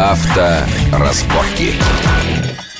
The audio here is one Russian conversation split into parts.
Авторазборки.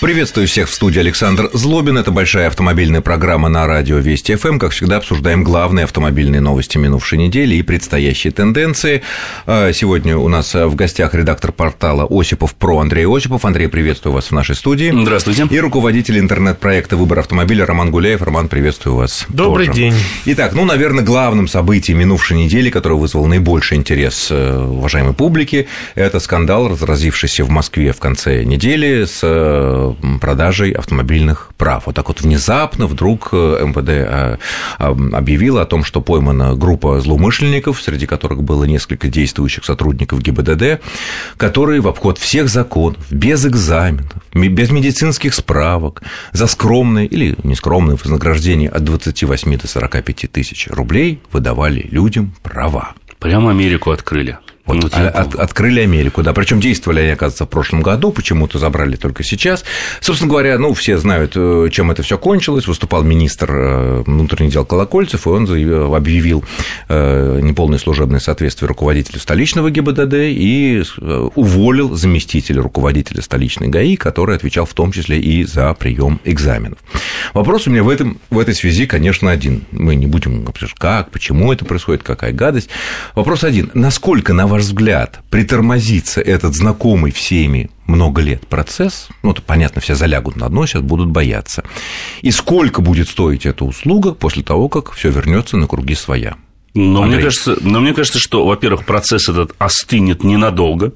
Приветствую всех в студии Александр Злобин. Это большая автомобильная программа на радио Вести ФМ. Как всегда, обсуждаем главные автомобильные новости минувшей недели и предстоящие тенденции. А, сегодня у нас в гостях редактор портала Осипов Про Андрей Осипов. Андрей, приветствую вас в нашей студии. Здравствуйте. И руководитель интернет-проекта «Выбор автомобиля» Роман Гуляев. Роман, приветствую вас. Добрый тоже. день. Итак, ну, наверное, главным событием минувшей недели, которое вызвало наибольший интерес э, уважаемой публики, это скандал, разразившийся в Москве в конце недели с э, продажей автомобильных прав. Вот так вот внезапно вдруг э, МВД э, объявила о том, что поймана группа злоумышленников, среди которых было несколько действующих сотрудников ГИБДД, которые в обход всех законов, без экзаменов, без медицинских справок, за скромное или нескромное вознаграждение от 28 до 45 тысяч рублей выдавали людям права. Прямо Америку открыли. Вот, от, от, открыли Америку, да. Причем действовали они, оказывается, в прошлом году, почему-то забрали только сейчас. Собственно говоря, ну, все знают, э, чем это все кончилось. Выступал министр э, внутренних дел Колокольцев, и он заявил, объявил э, неполное служебное соответствие руководителю столичного ГИБДД и уволил заместителя руководителя столичной ГАИ, который отвечал в том числе и за прием экзаменов. Вопрос у меня в, этом, в этой связи, конечно, один. Мы не будем говорить, как, почему это происходит, какая гадость. Вопрос один. Насколько, на ваш взгляд, притормозится этот знакомый всеми много лет процесс, ну, это понятно, все залягут на дно, сейчас будут бояться. И сколько будет стоить эта услуга после того, как все вернется на круги своя? Но мне, кажется, но мне кажется, что, во-первых, процесс этот остынет ненадолго.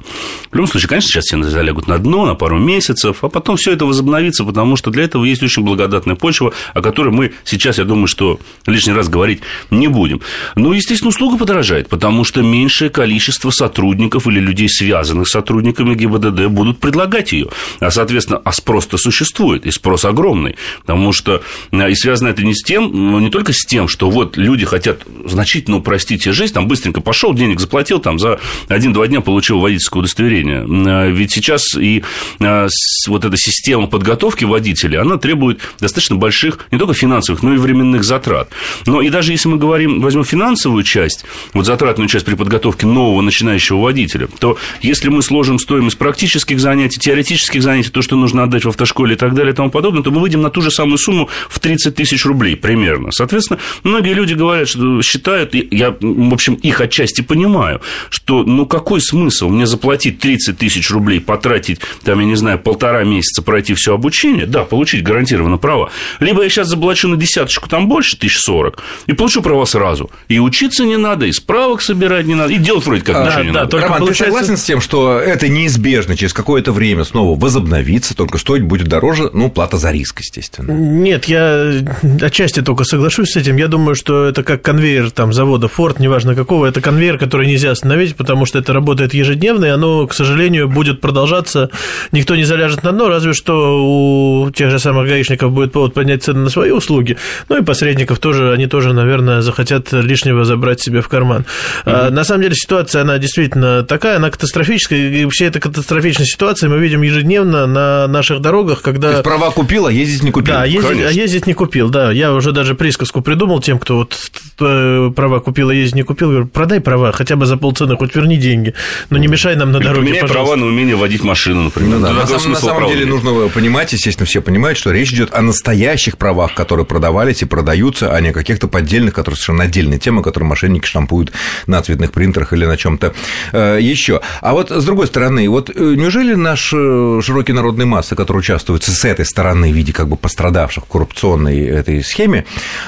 В любом случае, конечно, сейчас все залягут на дно на пару месяцев, а потом все это возобновится, потому что для этого есть очень благодатная почва, о которой мы сейчас, я думаю, что лишний раз говорить не будем. Ну, естественно, услуга подорожает, потому что меньшее количество сотрудников или людей, связанных с сотрудниками ГИБДД, будут предлагать ее. А, соответственно, а спрос-то существует, и спрос огромный, потому что э, и связано это не с тем, ну, не только с тем, что вот люди хотят значительно действительно упростите жизнь, там быстренько пошел, денег заплатил, там за один-два дня получил водительское удостоверение. А ведь сейчас и а, вот эта система подготовки водителей, она требует достаточно больших не только финансовых, но и временных затрат. Но и даже если мы говорим, возьмем финансовую часть, вот затратную часть при подготовке нового начинающего водителя, то если мы сложим стоимость практических занятий, теоретических занятий, то, что нужно отдать в автошколе и так далее и тому подобное, то мы выйдем на ту же самую сумму в 30 тысяч рублей примерно. Соответственно, многие люди говорят, что считают, я, в общем, их отчасти понимаю, что, ну, какой смысл мне заплатить 30 тысяч рублей, потратить, там, я не знаю, полтора месяца пройти все обучение, да, получить гарантированно права, либо я сейчас заплачу на десяточку, там больше, тысяч сорок, и получу права сразу. И учиться не надо, и справок собирать не надо, и делать вроде как да, не да, надо. Только Роман, получается... ты согласен с тем, что это неизбежно через какое-то время снова возобновится, только стоить будет дороже, ну, плата за риск, естественно. Нет, я отчасти только соглашусь с этим. Я думаю, что это как конвейер там за завода Ford, неважно какого, это конвейер, который нельзя остановить, потому что это работает ежедневно, и оно, к сожалению, будет продолжаться. Никто не заляжет на дно, разве что у тех же самых гаишников будет повод поднять цены на свои услуги. Ну и посредников тоже, они тоже, наверное, захотят лишнего забрать себе в карман. Mm-hmm. На самом деле ситуация, она действительно такая, она катастрофическая, и все эта катастрофичная ситуация мы видим ежедневно на наших дорогах, когда... То есть права купил, а ездить не купил. Да, ездить, а ездить не купил, да. Я уже даже присказку придумал тем, кто вот э, права права купил, а ездить не купил, говорю, продай права, хотя бы за полцены, хоть верни деньги, но не мешай нам на Или дороге, поменяй пожалуйста. права на умение водить машину, например. Ну, да. На, самом, на самом деле нужно понимать, естественно, все понимают, что речь идет о настоящих правах, которые продавались и продаются, а не о каких-то поддельных, которые совершенно отдельная тема, которые мошенники штампуют на цветных принтерах или на чем-то э, еще. А вот с другой стороны, вот э, неужели наш э, широкий народный массы, который участвует с этой стороны в виде как бы пострадавших в коррупционной этой схеме,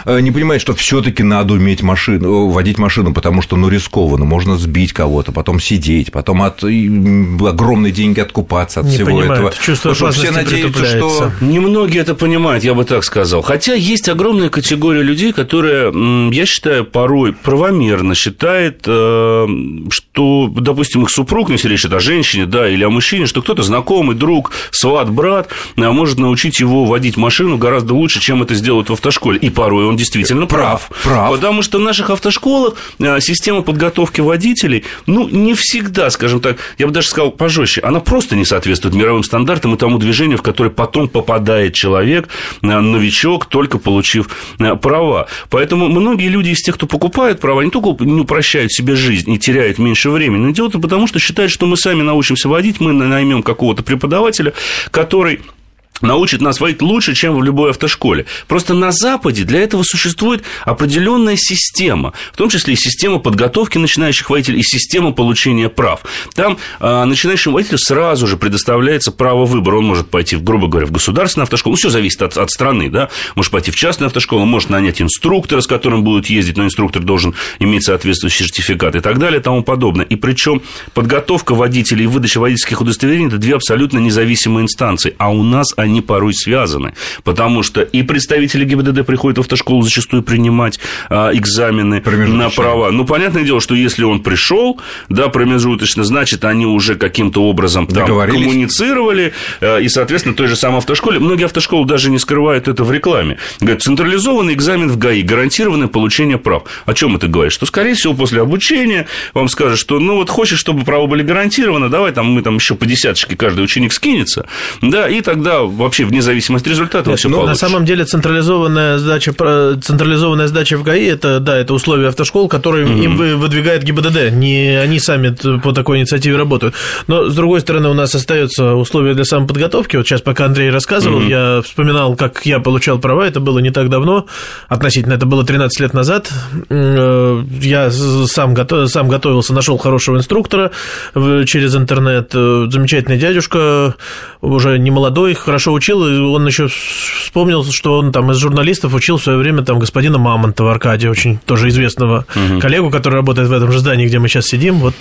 не понимает, что все-таки надо уметь машину, водить машину, потому что, ну, рискованно, можно сбить кого-то, потом сидеть, потом от огромные деньги откупаться от не всего понимают. этого. Чувство Потому что все надеются, что... Немногие это понимают, я бы так сказал. Хотя есть огромная категория людей, которые, я считаю, порой правомерно считает, э, что, допустим, их супруг, если речь идет о женщине, да, или о мужчине, что кто-то знакомый, друг, сват, брат, а может научить его водить машину гораздо лучше, чем это сделают в автошколе. И порой он действительно прав. Прав. Потому что наших автошколах автошколах система подготовки водителей, ну, не всегда, скажем так, я бы даже сказал пожестче, она просто не соответствует мировым стандартам и тому движению, в которое потом попадает человек, новичок, только получив права. Поэтому многие люди из тех, кто покупает права, не только не упрощают себе жизнь и теряют меньше времени, но делают это потому, что считают, что мы сами научимся водить, мы наймем какого-то преподавателя, который научит нас водить лучше, чем в любой автошколе. Просто на Западе для этого существует определенная система, в том числе и система подготовки начинающих водителей, и система получения прав. Там э, начинающему водителю сразу же предоставляется право выбора. Он может пойти, грубо говоря, в государственную автошколу. Ну, все зависит от, от страны, да. Может пойти в частную автошколу, может нанять инструктора, с которым будут ездить, но инструктор должен иметь соответствующий сертификат и так далее и тому подобное. И причем подготовка водителей и выдача водительских удостоверений – это две абсолютно независимые инстанции. А у нас они порой связаны, потому что и представители ГИБДД приходят в автошколу зачастую принимать а, экзамены на права. Ну, понятное дело, что если он пришел, да, промежуточно, значит, они уже каким-то образом там коммуницировали, а, и, соответственно, той же самой автошколе, многие автошколы даже не скрывают это в рекламе. Говорят, централизованный экзамен в ГАИ, гарантированное получение прав. О чем это говорит? Что, скорее всего, после обучения вам скажут, что, ну, вот хочешь, чтобы права были гарантированы, давай там мы там еще по десяточке каждый ученик скинется, да, и тогда вообще вне зависимости от результата Нет, все ну. На самом деле централизованная сдача, централизованная сдача в ГАИ это, да, это условия автошкол, которые mm-hmm. им выдвигает ГИБДД. Не они сами по такой инициативе работают. Но, с другой стороны, у нас остаются условия для самоподготовки. Вот сейчас, пока Андрей рассказывал, mm-hmm. я вспоминал, как я получал права. Это было не так давно, относительно, это было 13 лет назад. Э, я сам, готов, сам готовился, нашел хорошего инструктора через интернет. Э, замечательный дядюшка, уже не молодой, хорошо учил, и он еще вспомнил, что он там из журналистов учил в свое время там господина Мамонтова Аркадия, очень тоже известного угу. коллегу, который работает в этом же здании, где мы сейчас сидим, вот,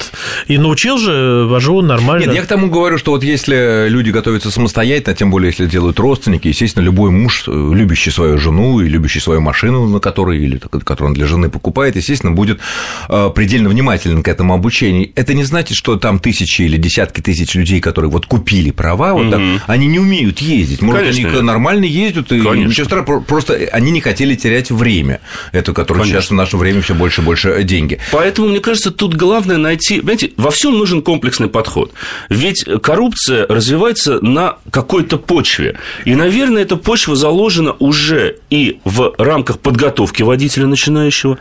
и научил же, вожу нормально. Нет, я к тому говорю, что вот если люди готовятся самостоятельно, тем более, если делают родственники, естественно, любой муж, э, любящий свою жену и любящий свою машину, на которой, или которую он для жены покупает, естественно, будет э, предельно внимателен к этому обучению. Это не значит, что там тысячи или десятки тысяч людей, которые вот купили права, вот угу. так, они не умеют ездить. Может, Конечно, они нормально ездят, и Конечно. ничего страшного, просто они не хотели терять время, это, которое Конечно. сейчас в наше время все больше и больше деньги. Поэтому, мне кажется, тут главное найти, знаете, во всем нужен комплексный подход. Ведь коррупция развивается на какой-то почве. И, наверное, эта почва заложена уже и в рамках подготовки водителя начинающего,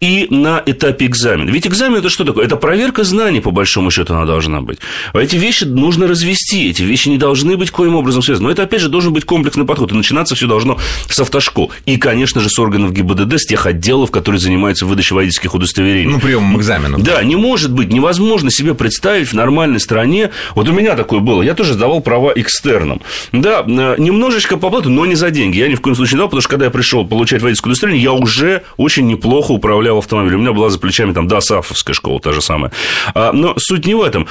и на этапе экзамена. Ведь экзамен это что такое? Это проверка знаний, по большому счету, она должна быть. А эти вещи нужно развести, эти вещи не должны быть коим образом связаны. Но это, опять же, должен быть комплексный подход. И начинаться все должно с автошкол. И, конечно же, с органов ГИБДД, с тех отделов, которые занимаются выдачей водительских удостоверений. Ну, приемом экзаменов. Да, не может быть, невозможно себе представить в нормальной стране. Вот у меня такое было. Я тоже сдавал права экстерном. Да, э, немножечко по плату, но не за деньги. Я ни в коем случае не дал, потому что когда я пришел получать водительское удостоверение, я уже очень неплохо управлял управлял автомобилем. У меня была за плечами там ДОСАФовская школа, та же самая. А, но суть не в этом.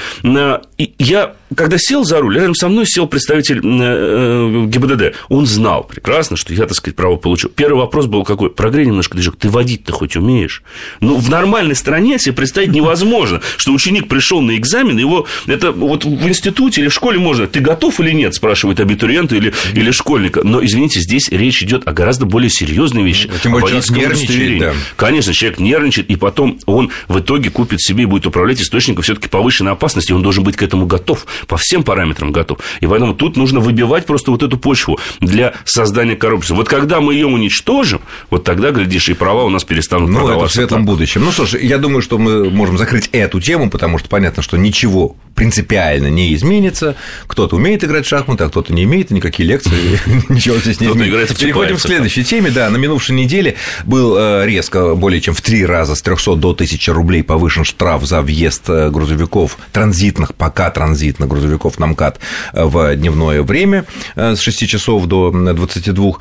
Я, когда сел за руль, рядом со мной сел представитель э, ГИБДД. Он знал прекрасно, что я, так сказать, право получил. Первый вопрос был какой? Прогрей немножко движок. Ты водить-то хоть умеешь? Ну, в нормальной стране себе представить невозможно, что ученик пришел на экзамен, его это вот в институте или в школе можно. Ты готов или нет, спрашивает абитуриента или, или школьника. Но, извините, здесь речь идет о гораздо более серьезной вещи. Тем более, человек да. Конечно, человек нервничает, и потом он в итоге купит себе и будет управлять источником все-таки повышенной опасности, он должен быть к этому готов, по всем параметрам готов. И поэтому тут нужно выбивать просто вот эту почву для создания коррупции. Вот когда мы ее уничтожим, вот тогда, глядишь, и права у нас перестанут ну, продаваться. Ну, это в светлом будущем. Ну, слушай, я думаю, что мы можем закрыть эту тему, потому что понятно, что ничего принципиально не изменится. Кто-то умеет играть в шахматы, а кто-то не умеет, никакие лекции, ничего здесь не изменится. Переходим к следующей теме. Да, на минувшей неделе был э, резко более чем в три раза с 300 до 1000 рублей повышен штраф за въезд э, грузовиков, транзитных, пока транзитных грузовиков на МКАД э, в дневное время с 6 часов до 22.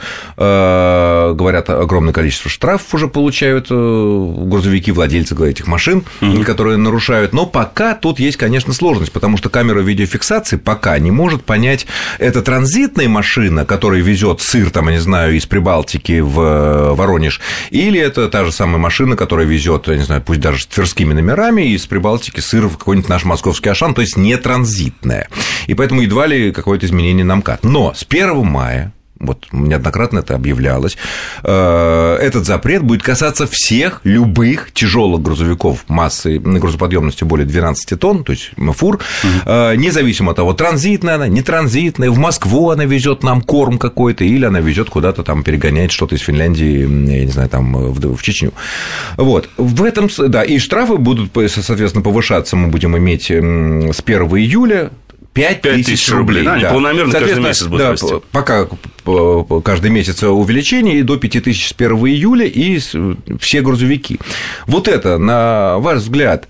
Говорят, огромное количество штрафов уже получают грузовики, владельцы этих машин, которые нарушают. Но пока тут есть, конечно, сложность потому что камера видеофиксации пока не может понять, это транзитная машина, которая везет сыр, там, я не знаю, из Прибалтики в э, Воронеж, или это та же самая машина, которая везет, я не знаю, пусть даже с тверскими номерами, из Прибалтики сыр в какой-нибудь наш московский Ашан, то есть не транзитная. И поэтому едва ли какое-то изменение нам МКАД. Но с 1 мая вот неоднократно это объявлялось, э, этот запрет будет касаться всех любых тяжелых грузовиков массы грузоподъемностью более 12 тонн, то есть фур, угу. независимо от того, транзитная она, не транзитная, в Москву она везет нам корм какой-то, или она везет куда-то там, перегоняет что-то из Финляндии, я не знаю, там, в, в Чечню. Вот. В этом, да, и штрафы будут, соответственно, повышаться, мы будем иметь с 1 июля 5 тысяч рублей. Да, да. полномерно каждый месяц будет да, расти. Пока каждый месяц увеличение, и до 5 тысяч с 1 июля, и все грузовики. Вот это, на ваш взгляд,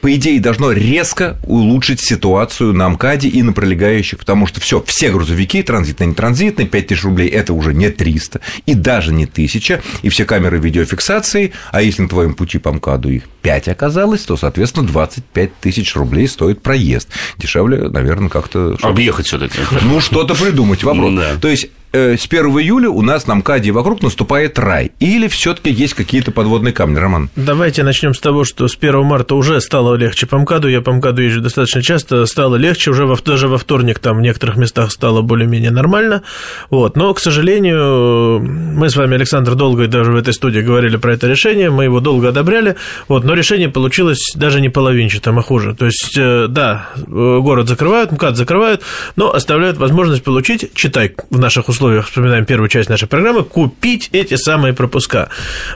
по идее, должно резко улучшить ситуацию на МКАДе и на пролегающих, потому что все, все грузовики, транзитные, не транзитные, 5 тысяч рублей – это уже не 300 и даже не 1000, и все камеры видеофиксации, а если на твоем пути по МКАДу их 5 оказалось, то, соответственно, 25 тысяч рублей стоит проезд. Дешевле, наверное, как-то... Объехать все таки Ну, что-то придумать вопрос. Да. То есть с 1 июля у нас на МКАДе вокруг наступает рай? Или все таки есть какие-то подводные камни, Роман? Давайте начнем с того, что с 1 марта уже стало легче по МКАДу. Я по МКАДу езжу достаточно часто. Стало легче. Уже во, даже во вторник там в некоторых местах стало более-менее нормально. Вот. Но, к сожалению, мы с вами, Александр, долго и даже в этой студии говорили про это решение. Мы его долго одобряли. Вот. Но решение получилось даже не половинчатым, а хуже. То есть, э, да, э, город закрывают, МКАД закрывают, но оставляют возможность получить, читай в наших условиях, условиях, вспоминаем первую часть нашей программы, купить эти самые пропуска.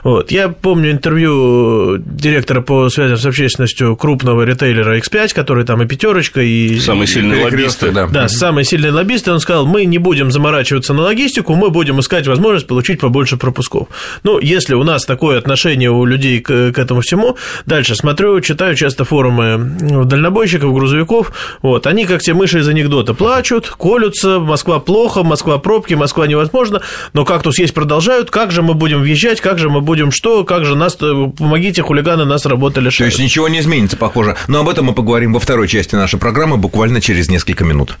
Вот. Я помню интервью директора по связям с общественностью крупного ритейлера X5, который там и пятерочка, и... Самые сильные лоббисты. Да, да самые сильные лоббисты. Он сказал, мы не будем заморачиваться на логистику, мы будем искать возможность получить побольше пропусков. Ну, если у нас такое отношение у людей к, к этому всему, дальше смотрю, читаю часто форумы дальнобойщиков, грузовиков, вот, они как те мыши из анекдота плачут, колются, Москва плохо, Москва пробки, Минске, Москва невозможно, но «Кактус» есть продолжают, как же мы будем въезжать, как же мы будем что, как же нас, помогите, хулиганы нас работали То есть ничего не изменится, похоже. Но об этом мы поговорим во второй части нашей программы буквально через несколько минут.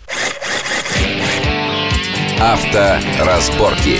Авторазборки.